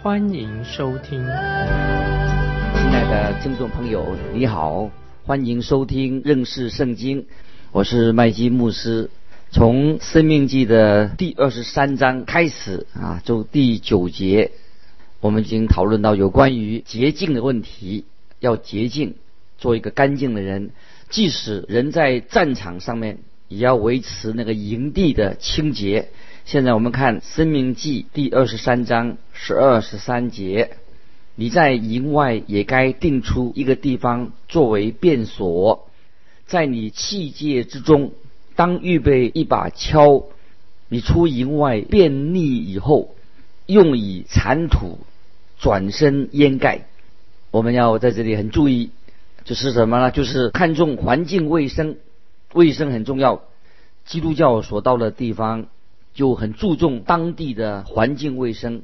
欢迎收听。亲爱的听众朋友，你好，欢迎收听认识圣经，我是麦基牧师。从《生命记》的第二十三章开始啊，就第九节，我们已经讨论到有关于洁净的问题，要洁净，做一个干净的人。即使人在战场上面，也要维持那个营地的清洁。现在我们看《生命记》第二十三章十二十三节，你在营外也该定出一个地方作为便所，在你器械之中。当预备一把锹，你出营外便溺以后，用以铲土，转身掩盖。我们要在这里很注意，就是什么呢？就是看重环境卫生，卫生很重要。基督教所到的地方就很注重当地的环境卫生，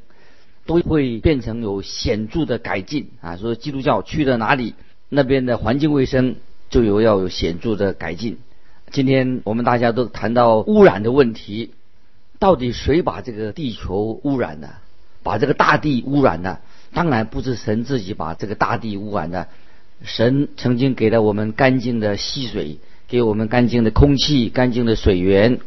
都会变成有显著的改进啊。所以基督教去了哪里，那边的环境卫生就有要有显著的改进。今天我们大家都谈到污染的问题，到底谁把这个地球污染的，把这个大地污染的？当然不是神自己把这个大地污染的。神曾经给了我们干净的溪水，给我们干净的空气、干净的水源，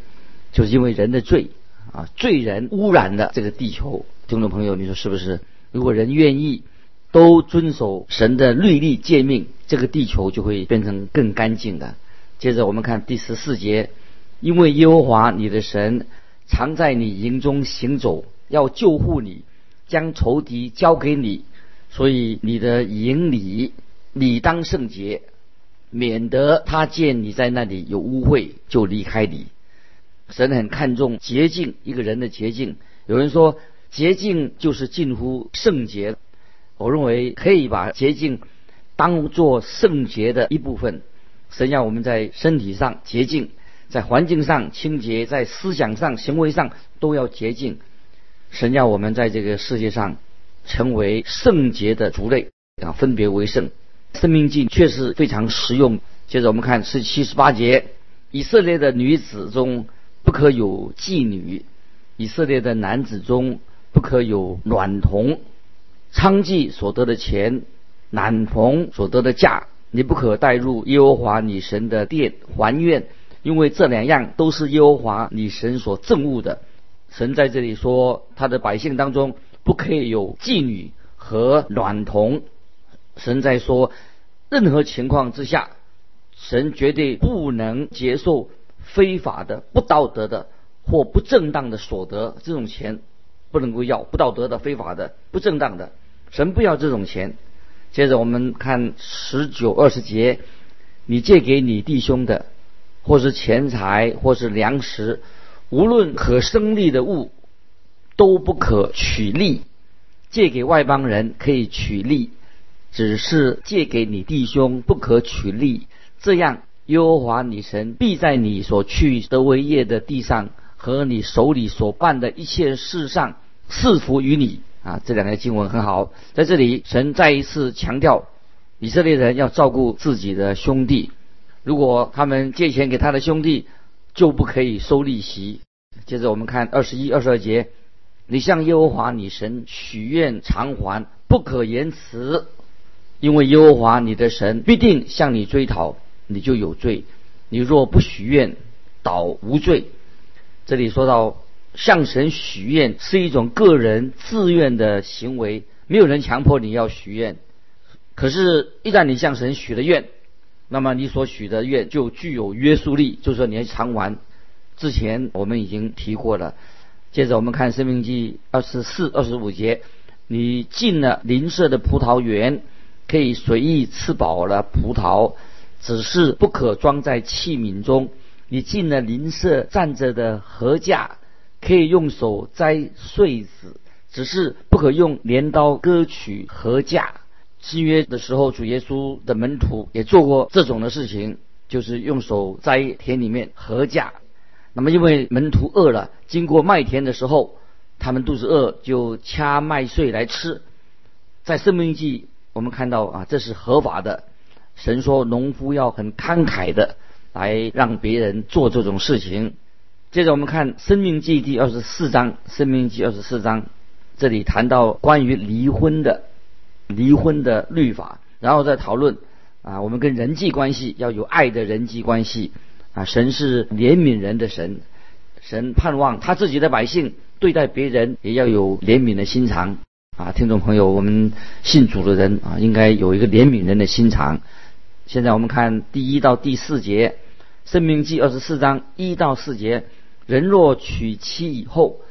就是因为人的罪啊，罪人污染了这个地球。听众朋友，你说是不是？如果人愿意都遵守神的律例诫命，这个地球就会变成更干净的。接着我们看第十四节，因为耶和华你的神常在你营中行走，要救护你，将仇敌交给你，所以你的营里理当圣洁，免得他见你在那里有污秽就离开你。神很看重洁净一个人的洁净。有人说洁净就是近乎圣洁，我认为可以把洁净当做圣洁的一部分。神要我们在身体上洁净，在环境上清洁，在思想上、行为上都要洁净。神要我们在这个世界上成为圣洁的族类啊，分别为圣。生命镜确实非常实用。接着我们看是七十八节：以色列的女子中不可有妓女，以色列的男子中不可有卵童。娼妓所得的钱，男童所得的价。你不可带入耶和华你神的殿还愿，因为这两样都是耶和华你神所憎恶的。神在这里说，他的百姓当中不可以有妓女和卵童。神在说，任何情况之下，神绝对不能接受非法的、不道德的或不正当的所得。这种钱不能够要，不道德的、非法的、不正当的，神不要这种钱。接着我们看十九二十节，你借给你弟兄的，或是钱财，或是粮食，无论可生利的物，都不可取利。借给外邦人可以取利，只是借给你弟兄不可取利。这样，耶和华你神必在你所去得为业的地上和你手里所办的一切事上赐福于你。啊，这两个经文很好，在这里神再一次强调，以色列人要照顾自己的兄弟，如果他们借钱给他的兄弟，就不可以收利息。接着我们看二十一、二十二节，你向耶和华你神许愿偿还，不可言辞，因为耶和华你的神必定向你追讨，你就有罪；你若不许愿，倒无罪。这里说到。向神许愿是一种个人自愿的行为，没有人强迫你要许愿。可是，一旦你向神许了愿，那么你所许的愿就具有约束力，就是说你要偿还。之前我们已经提过了。接着我们看《生命记》二十四、二十五节：你进了邻舍的葡萄园，可以随意吃饱了葡萄，只是不可装在器皿中。你进了邻舍站着的禾架。可以用手摘穗子，只是不可用镰刀割取禾稼。新约的时候，主耶稣的门徒也做过这种的事情，就是用手摘田里面禾稼。那么因为门徒饿了，经过麦田的时候，他们肚子饿，就掐麦穗来吃。在生命记，我们看到啊，这是合法的。神说，农夫要很慷慨的来让别人做这种事情。接着我们看《生命记》第二十四章，《生命记》二十四章，这里谈到关于离婚的离婚的律法，然后再讨论啊，我们跟人际关系要有爱的人际关系啊。神是怜悯人的神，神盼望他自己的百姓对待别人也要有怜悯的心肠啊。听众朋友，我们信主的人啊，应该有一个怜悯人的心肠。现在我们看第一到第四节，《生命记》二十四章一到四节。人若娶妻以后，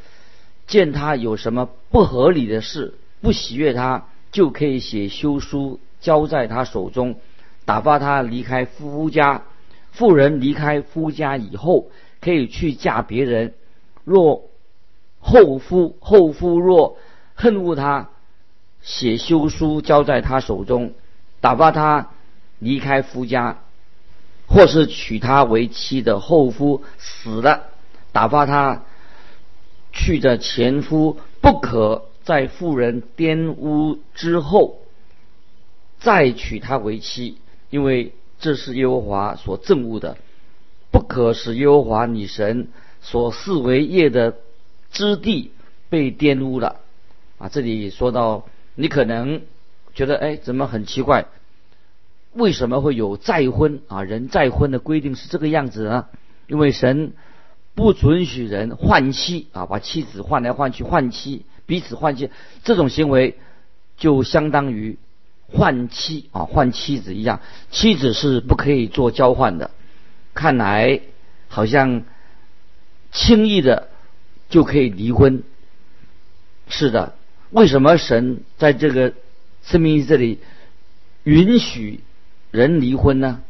见他有什么不合理的事，不喜悦他，就可以写休书交在他手中，打发他离开夫家。妇人离开夫家以后，可以去嫁别人。若后夫后夫若恨恶他，写休书交在他手中，打发他离开夫家，或是娶她为妻的后夫死了。打发他去的前夫不可在妇人玷污之后再娶她为妻，因为这是耶和华所憎恶的，不可使耶和华女神所视为业的之地被玷污了。啊，这里说到你可能觉得，哎，怎么很奇怪？为什么会有再婚啊？人再婚的规定是这个样子呢？因为神。不准许人换妻啊，把妻子换来换去，换妻彼此换妻，这种行为就相当于换妻啊，换妻子一样。妻子是不可以做交换的。看来好像轻易的就可以离婚。是的，为什么神在这个生命这里允许人离婚呢？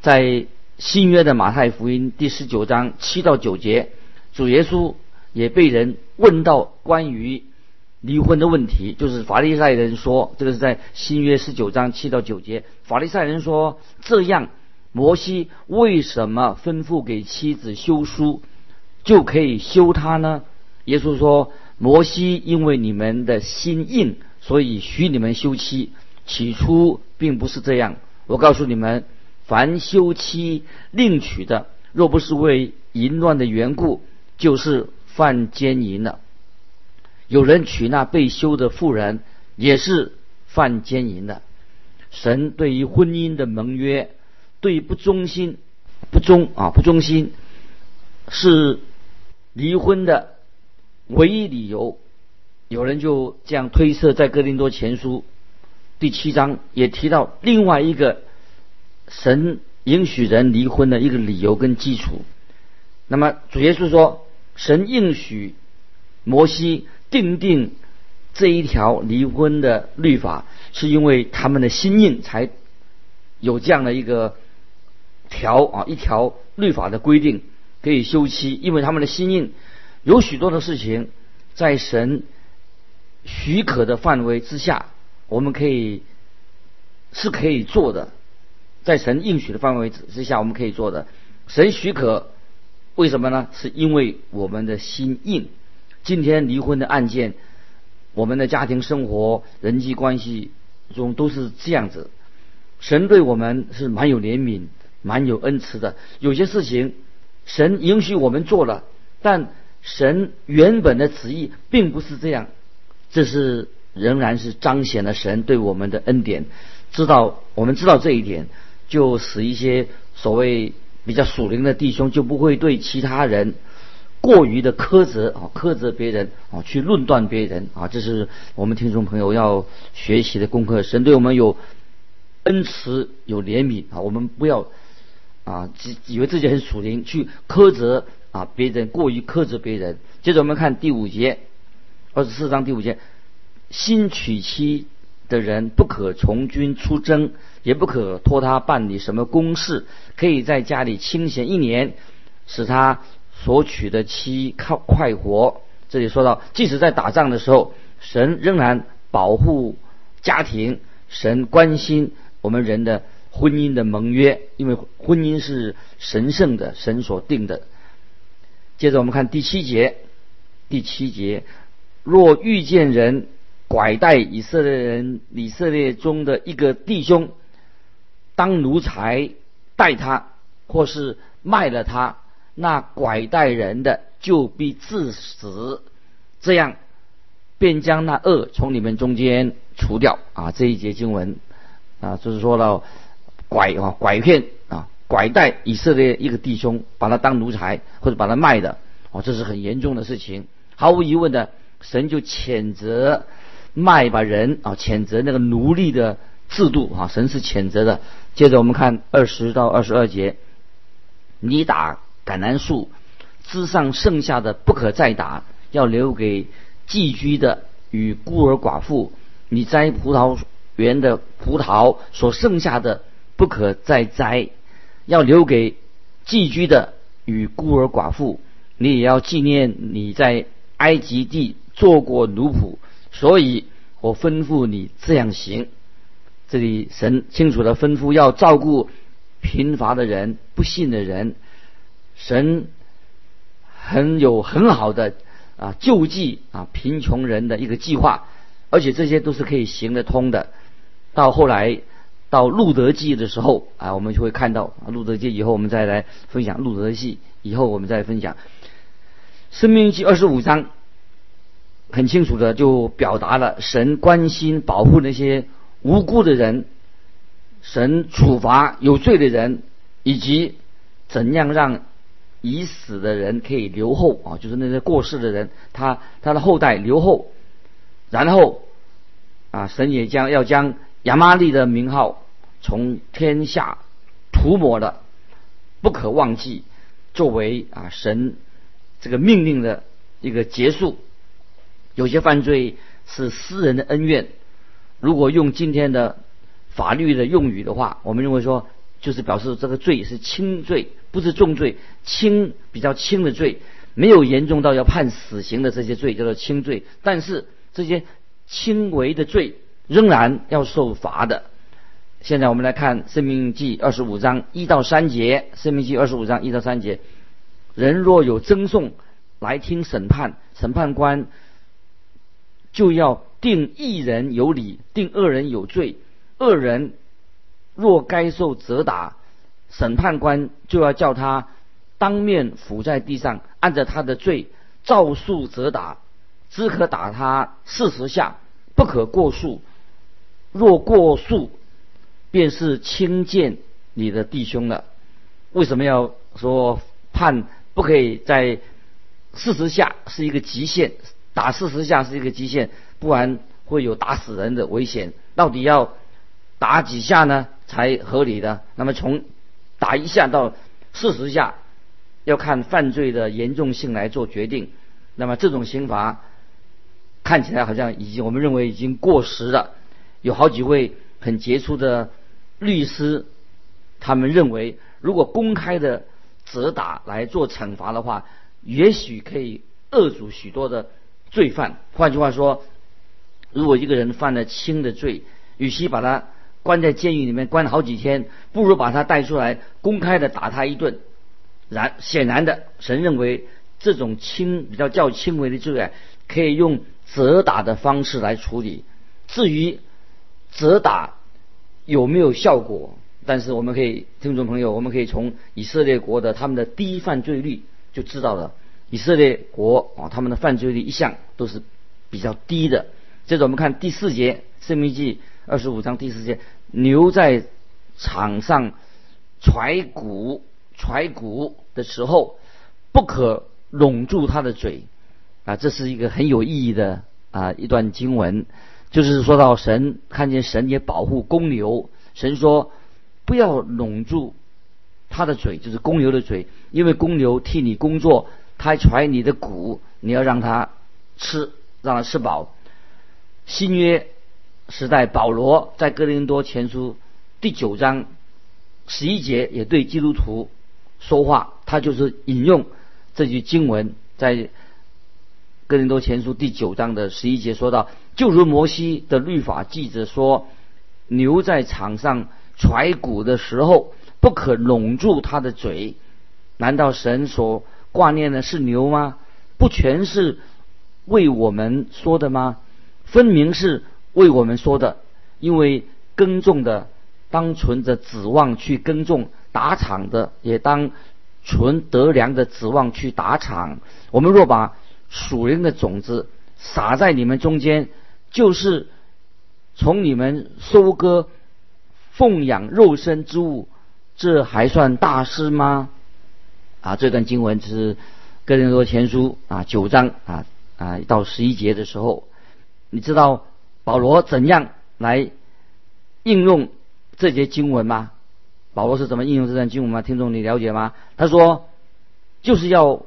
在新约的马太福音第十九章七到九节，主耶稣也被人问到关于离婚的问题，就是法利赛人说，这个是在新约十九章七到九节，法利赛人说，这样摩西为什么吩咐给妻子休书，就可以休他呢？耶稣说，摩西因为你们的心硬，所以许你们休妻，起初并不是这样。我告诉你们。凡休妻另娶的，若不是为淫乱的缘故，就是犯奸淫了。有人娶那被休的妇人，也是犯奸淫的。神对于婚姻的盟约，对不忠心、不忠啊不忠心，是离婚的唯一理由。有人就这样推测，在哥林多前书第七章也提到另外一个。神允许人离婚的一个理由跟基础，那么主耶稣说，神应许摩西定定这一条离婚的律法，是因为他们的心印才有这样的一个条啊一条律法的规定可以休妻，因为他们的心印有许多的事情在神许可的范围之下，我们可以是可以做的。在神应许的范围之之下，我们可以做的。神许可，为什么呢？是因为我们的心硬。今天离婚的案件，我们的家庭生活、人际关系中都是这样子。神对我们是蛮有怜悯、蛮有恩慈的。有些事情，神允许我们做了，但神原本的旨意并不是这样。这是仍然是彰显了神对我们的恩典。知道我们知道这一点。就使一些所谓比较属灵的弟兄就不会对其他人过于的苛责啊，苛责别人啊，去论断别人啊，这是我们听众朋友要学习的功课。神对我们有恩慈，有怜悯啊，我们不要啊，以为自己很属灵，去苛责啊别人，过于苛责别人。接着我们看第五节，二十四章第五节，新娶妻。的人不可从军出征，也不可托他办理什么公事，可以在家里清闲一年，使他所娶的妻靠快活。这里说到，即使在打仗的时候，神仍然保护家庭，神关心我们人的婚姻的盟约，因为婚姻是神圣的，神所定的。接着我们看第七节，第七节，若遇见人拐带以色列人以色列中的一个弟兄，当奴才待他，或是卖了他，那拐带人的就必致死。这样，便将那恶从你们中间除掉啊！这一节经文啊，就是说到拐啊，拐骗啊，拐带以色列一个弟兄，把他当奴才或者把他卖的哦，这是很严重的事情。毫无疑问的，神就谴责卖把人啊，谴责那个奴隶的制度啊，神是谴责的。接着我们看二十到二十二节，你打橄榄树枝上剩下的不可再打。要留给寄居的与孤儿寡妇，你摘葡萄园的葡萄所剩下的不可再摘，要留给寄居的与孤儿寡妇，你也要纪念你在埃及地做过奴仆，所以我吩咐你这样行。这里神清楚的吩咐要照顾贫乏的人、不信的人，神很有很好的。啊，救济啊贫穷人的一个计划，而且这些都是可以行得通的。到后来到路德记的时候啊，我们就会看到路德记以后，我们再来分享路德记。以后我们再分享生命记二十五章，很清楚的就表达了神关心保护那些无辜的人，神处罚有罪的人，以及怎样让。已死的人可以留后啊，就是那些过世的人，他他的后代留后，然后啊，神也将要将亚玛利的名号从天下涂抹了，不可忘记，作为啊神这个命令的一个结束。有些犯罪是私人的恩怨，如果用今天的法律的用语的话，我们认为说。就是表示这个罪是轻罪，不是重罪，轻比较轻的罪，没有严重到要判死刑的这些罪叫做轻罪。但是这些轻微的罪仍然要受罚的。现在我们来看《生命记》二十五章一到三节，《生命记》二十五章一到三节，人若有争讼来听审判，审判官就要定一人有理，定二人有罪，二人。若该受责打，审判官就要叫他当面伏在地上，按着他的罪照数责打，只可打他四十下，不可过数。若过数，便是轻贱你的弟兄了。为什么要说判不可以在四十下是一个极限？打四十下是一个极限，不然会有打死人的危险。到底要打几下呢？才合理的。那么从打一下到四十下，要看犯罪的严重性来做决定。那么这种刑罚看起来好像已经，我们认为已经过时了。有好几位很杰出的律师，他们认为，如果公开的责打来做惩罚的话，也许可以遏阻许多的罪犯。换句话说，如果一个人犯了轻的罪，与其把他关在监狱里面关了好几天，不如把他带出来，公开的打他一顿。然显然的，神认为这种轻比较较轻微的罪啊，可以用责打的方式来处理。至于责打有没有效果，但是我们可以听众朋友，我们可以从以色列国的他们的低犯罪率就知道了。以色列国啊，他们的犯罪率一向都是比较低的。接着我们看第四节《生命记》二十五章第四节。牛在场上踹鼓、踹鼓的时候，不可拢住它的嘴啊！这是一个很有意义的啊一段经文，就是说到神看见神也保护公牛，神说不要拢住它的嘴，就是公牛的嘴，因为公牛替你工作，它踹你的骨，你要让它吃，让它吃饱。新约。时代，保罗在哥林多前书第九章十一节也对基督徒说话，他就是引用这句经文，在哥林多前书第九章的十一节说到，就如摩西的律法记着说，牛在场上踹骨的时候，不可拢住它的嘴。难道神所挂念的是牛吗？不全是为我们说的吗？分明是为我们说的，因为耕种的当存着指望去耕种，打场的也当存得粮的指望去打场。我们若把属灵的种子撒在你们中间，就是从你们收割奉养肉身之物，这还算大事吗？啊，这段经文是哥林多前书啊九章啊啊到十一节的时候，你知道保罗怎样来应用这节经文吗？保罗是怎么应用这段经文吗？听众你了解吗？他说就是要。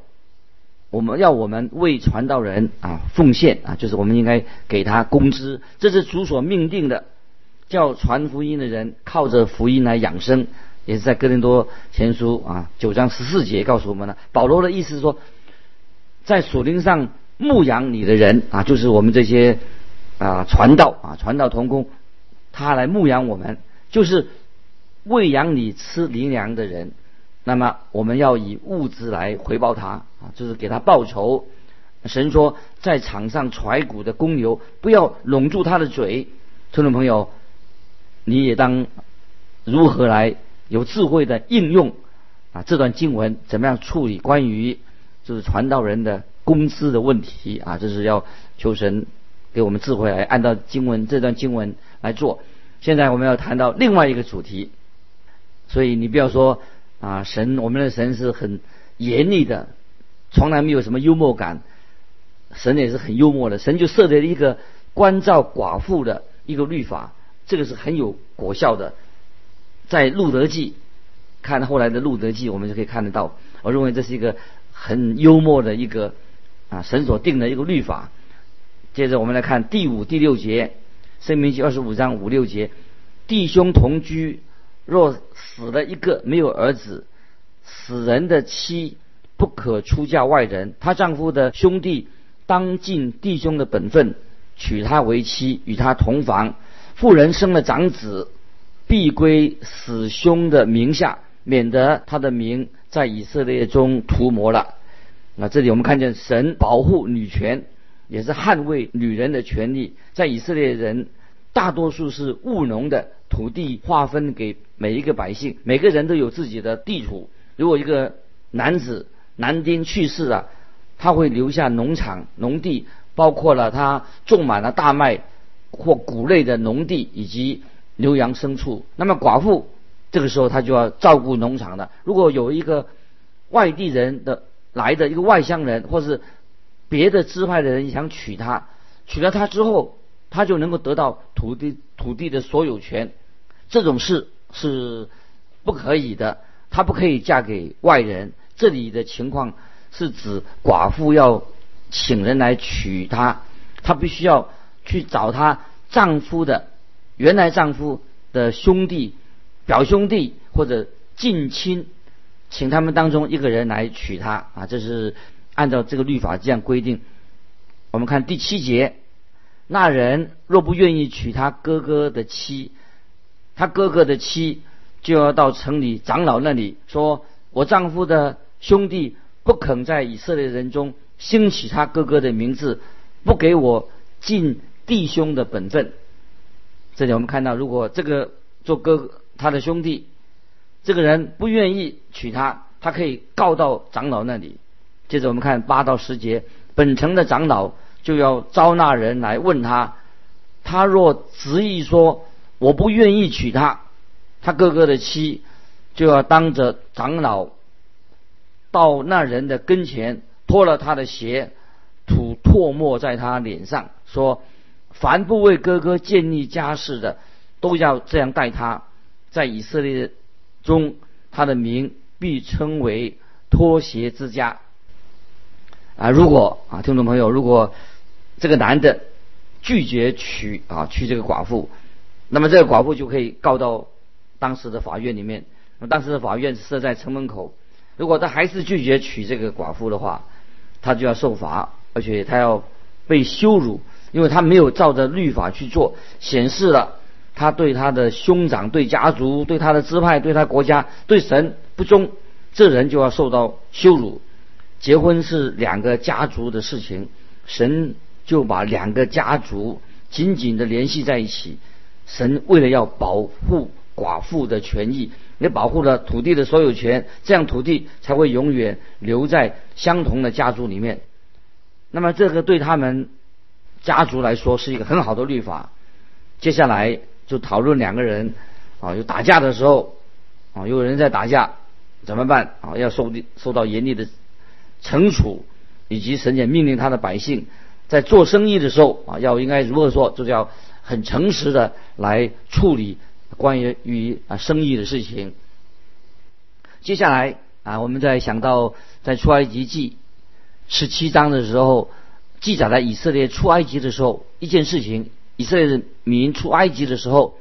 我们要我们为传道人啊奉献啊，就是我们应该给他工资，这是主所命定的。叫传福音的人靠着福音来养生，也是在哥林多前书啊九章十四节告诉我们的。保罗的意思是说，在属灵上牧养你的人啊，就是我们这些啊传道啊传道同工，他来牧养我们，就是喂养你吃灵粮的人。那么我们要以物质来回报他啊，就是给他报仇。神说，在场上踹骨的公牛，不要拢住他的嘴。听众朋友，你也当如何来有智慧的应用啊这段经文？怎么样处理关于就是传道人的工资的问题啊？这是要求神给我们智慧来按照经文这段经文来做。现在我们要谈到另外一个主题，所以你不要说。啊，神，我们的神是很严厉的，从来没有什么幽默感。神也是很幽默的，神就设立了一个关照寡妇的一个律法，这个是很有果效的。在路德记看后来的路德记，我们就可以看得到。我认为这是一个很幽默的一个啊神所定的一个律法。接着我们来看第五、第六节，生命记二十五章五六节，弟兄同居。若死了一个没有儿子，死人的妻不可出嫁外人，她丈夫的兄弟当尽弟兄的本分，娶她为妻，与她同房。妇人生了长子，必归死兄的名下，免得他的名在以色列中涂抹了。那这里我们看见神保护女权，也是捍卫女人的权利。在以色列人大多数是务农的。土地划分给每一个百姓，每个人都有自己的地土。如果一个男子男丁去世了，他会留下农场、农地，包括了他种满了大麦或谷类的农地以及牛羊牲畜。那么寡妇这个时候她就要照顾农场的。如果有一个外地人的来的一个外乡人，或是别的支派的人想娶她，娶了她之后。她就能够得到土地土地的所有权，这种事是不可以的。她不可以嫁给外人。这里的情况是指寡妇要请人来娶她，她必须要去找她丈夫的原来丈夫的兄弟、表兄弟或者近亲，请他们当中一个人来娶她啊。这是按照这个律法这样规定。我们看第七节。那人若不愿意娶他哥哥的妻，他哥哥的妻就要到城里长老那里说：“我丈夫的兄弟不肯在以色列人中兴起他哥哥的名字，不给我尽弟兄的本分。”这里我们看到，如果这个做哥哥他的兄弟，这个人不愿意娶她，他可以告到长老那里。接着我们看八到十节，本城的长老。就要招纳人来问他，他若执意说我不愿意娶她，他哥哥的妻，就要当着长老到那人的跟前，脱了他的鞋，吐唾沫在他脸上，说：凡不为哥哥建立家室的，都要这样待他。在以色列中，他的名必称为脱鞋之家。啊，如果啊，听众朋友，如果这个男的拒绝娶啊娶这个寡妇，那么这个寡妇就可以告到当时的法院里面。那当时的法院设在城门口，如果他还是拒绝娶这个寡妇的话，他就要受罚。而且他要被羞辱，因为他没有照着律法去做，显示了他对他的兄长、对家族、对他的支派、对他国家、对神不忠，这人就要受到羞辱。结婚是两个家族的事情，神就把两个家族紧紧的联系在一起。神为了要保护寡妇的权益，也保护了土地的所有权，这样土地才会永远留在相同的家族里面。那么这个对他们家族来说是一个很好的律法。接下来就讨论两个人啊，有打架的时候啊，有人在打架怎么办啊？要受受到严厉的。惩处，以及神也命令他的百姓，在做生意的时候啊，要应该如何说，就叫很诚实的来处理关于与啊生意的事情。接下来啊，我们在想到在出埃及记十七章的时候，记载了以色列出埃及的时候一件事情：以色列民出埃及的时候，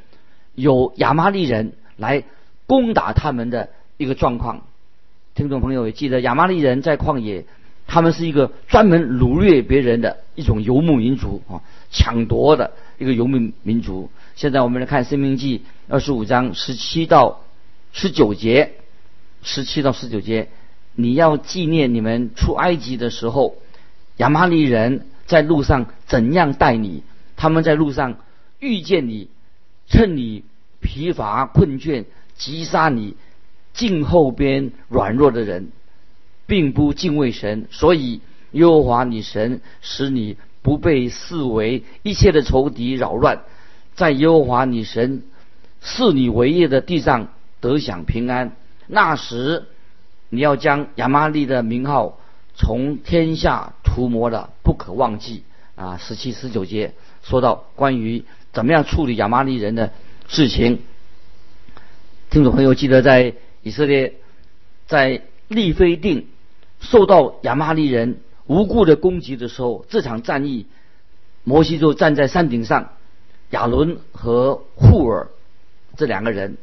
有亚玛利人来攻打他们的一个状况。听众朋友也记得，亚玛利人在旷野，他们是一个专门掳掠别人的一种游牧民族啊，抢夺的一个游牧民族。现在我们来看《生命记》二十五章十七到十九节，十七到十九节，你要纪念你们出埃及的时候，亚玛利人在路上怎样待你？他们在路上遇见你，趁你疲乏困倦，击杀你。敬后边软弱的人，并不敬畏神，所以耶和华你神使你不被视为一切的仇敌扰乱，在耶和华你神视你为业的地上得享平安。那时你要将亚玛利的名号从天下涂抹了，不可忘记。啊，十七、十九节说到关于怎么样处理亚玛利人的事情，听众朋友记得在。以色列在利非定受到亚玛利人无故的攻击的时候，这场战役，摩西就站在山顶上，亚伦和户尔这两个人，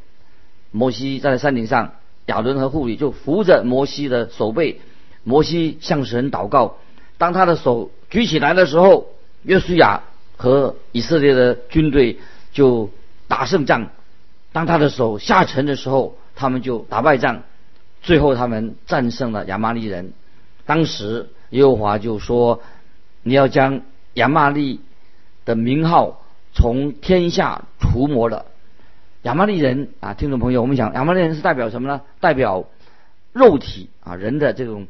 摩西站在山顶上，亚伦和户里就扶着摩西的手背，摩西向神祷告。当他的手举起来的时候，约书亚和以色列的军队就打胜仗；当他的手下沉的时候，他们就打败仗，最后他们战胜了亚玛利人。当时耶和华就说：“你要将亚玛利的名号从天下除魔了。”亚玛利人啊，听众朋友，我们讲亚玛利人是代表什么呢？代表肉体啊，人的这种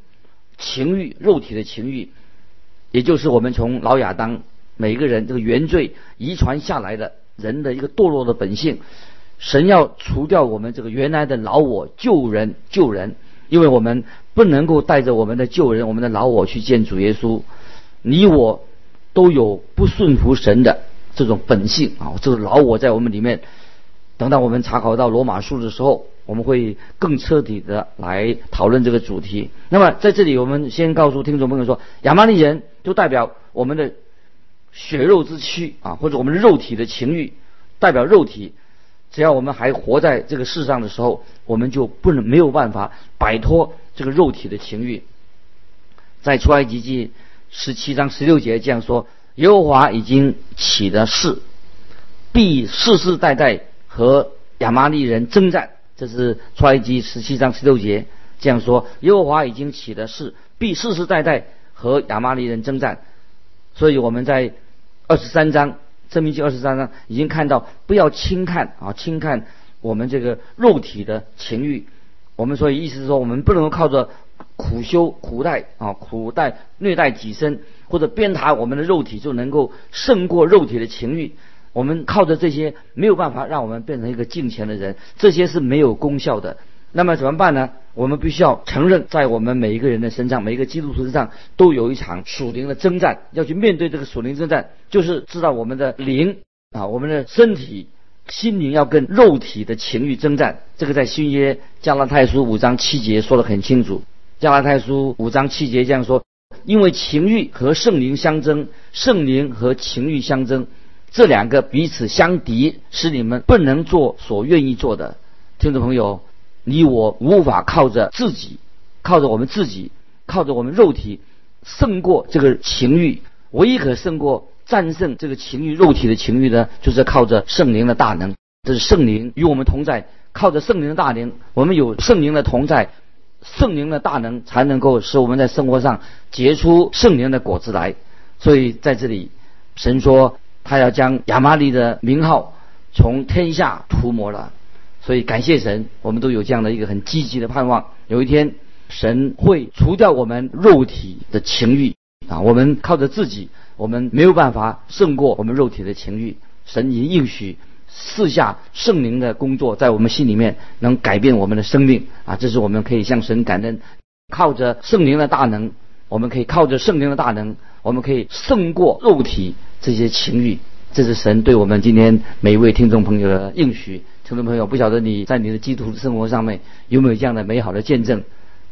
情欲，肉体的情欲，也就是我们从老亚当每个人这个原罪遗传下来的人的一个堕落的本性。神要除掉我们这个原来的老我，救人救人，因为我们不能够带着我们的救人、我们的老我去见主耶稣。你我都有不顺服神的这种本性啊，这个老我在我们里面。等到我们查考到罗马书的时候，我们会更彻底的来讨论这个主题。那么在这里，我们先告诉听众朋友说，亚玛利人就代表我们的血肉之躯啊，或者我们肉体的情欲，代表肉体。只要我们还活在这个世上的时候，我们就不能没有办法摆脱这个肉体的情欲。在出埃及记十七章十六节这样说：耶和华已经起的誓，必世世代代和亚玛利人征战。这是出埃及十七章十六节这样说：耶和华已经起的誓，必世世代代和亚玛利人征战。所以我们在二十三章。证明记二十三章已经看到，不要轻看啊，轻看我们这个肉体的情欲。我们所以意思是说，我们不能够靠着苦修苦待啊，苦待虐待己身，或者鞭挞我们的肉体，就能够胜过肉体的情欲。我们靠着这些没有办法让我们变成一个敬虔的人，这些是没有功效的。那么怎么办呢？我们必须要承认，在我们每一个人的身上，每一个基督徒身上，都有一场属灵的征战，要去面对这个属灵征战，就是知道我们的灵啊，我们的身体、心灵要跟肉体的情欲征战。这个在新约加拉太书五章七节说得很清楚。加拉太书五章七节这样说：因为情欲和圣灵相争，圣灵和情欲相争，这两个彼此相敌，使你们不能做所愿意做的。听众朋友。你我无法靠着自己，靠着我们自己，靠着我们肉体胜过这个情欲，唯一可胜过战胜这个情欲肉体的情欲呢，就是靠着圣灵的大能。这是圣灵与我们同在，靠着圣灵的大能，我们有圣灵的同在，圣灵的大能才能够使我们在生活上结出圣灵的果子来。所以在这里，神说他要将亚玛利的名号从天下涂抹了。所以感谢神，我们都有这样的一个很积极的盼望。有一天，神会除掉我们肉体的情欲啊！我们靠着自己，我们没有办法胜过我们肉体的情欲。神已应许四下圣灵的工作，在我们心里面能改变我们的生命啊！这是我们可以向神感恩，靠着圣灵的大能，我们可以靠着圣灵的大能，我们可以胜过肉体这些情欲。这是神对我们今天每一位听众朋友的应许。听众朋友，不晓得你在你的基督徒生活上面有没有这样的美好的见证？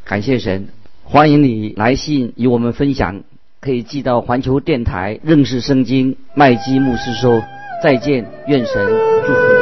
感谢神，欢迎你来信与我们分享，可以寄到环球电台认识圣经麦基牧师说。再见，愿神祝福你。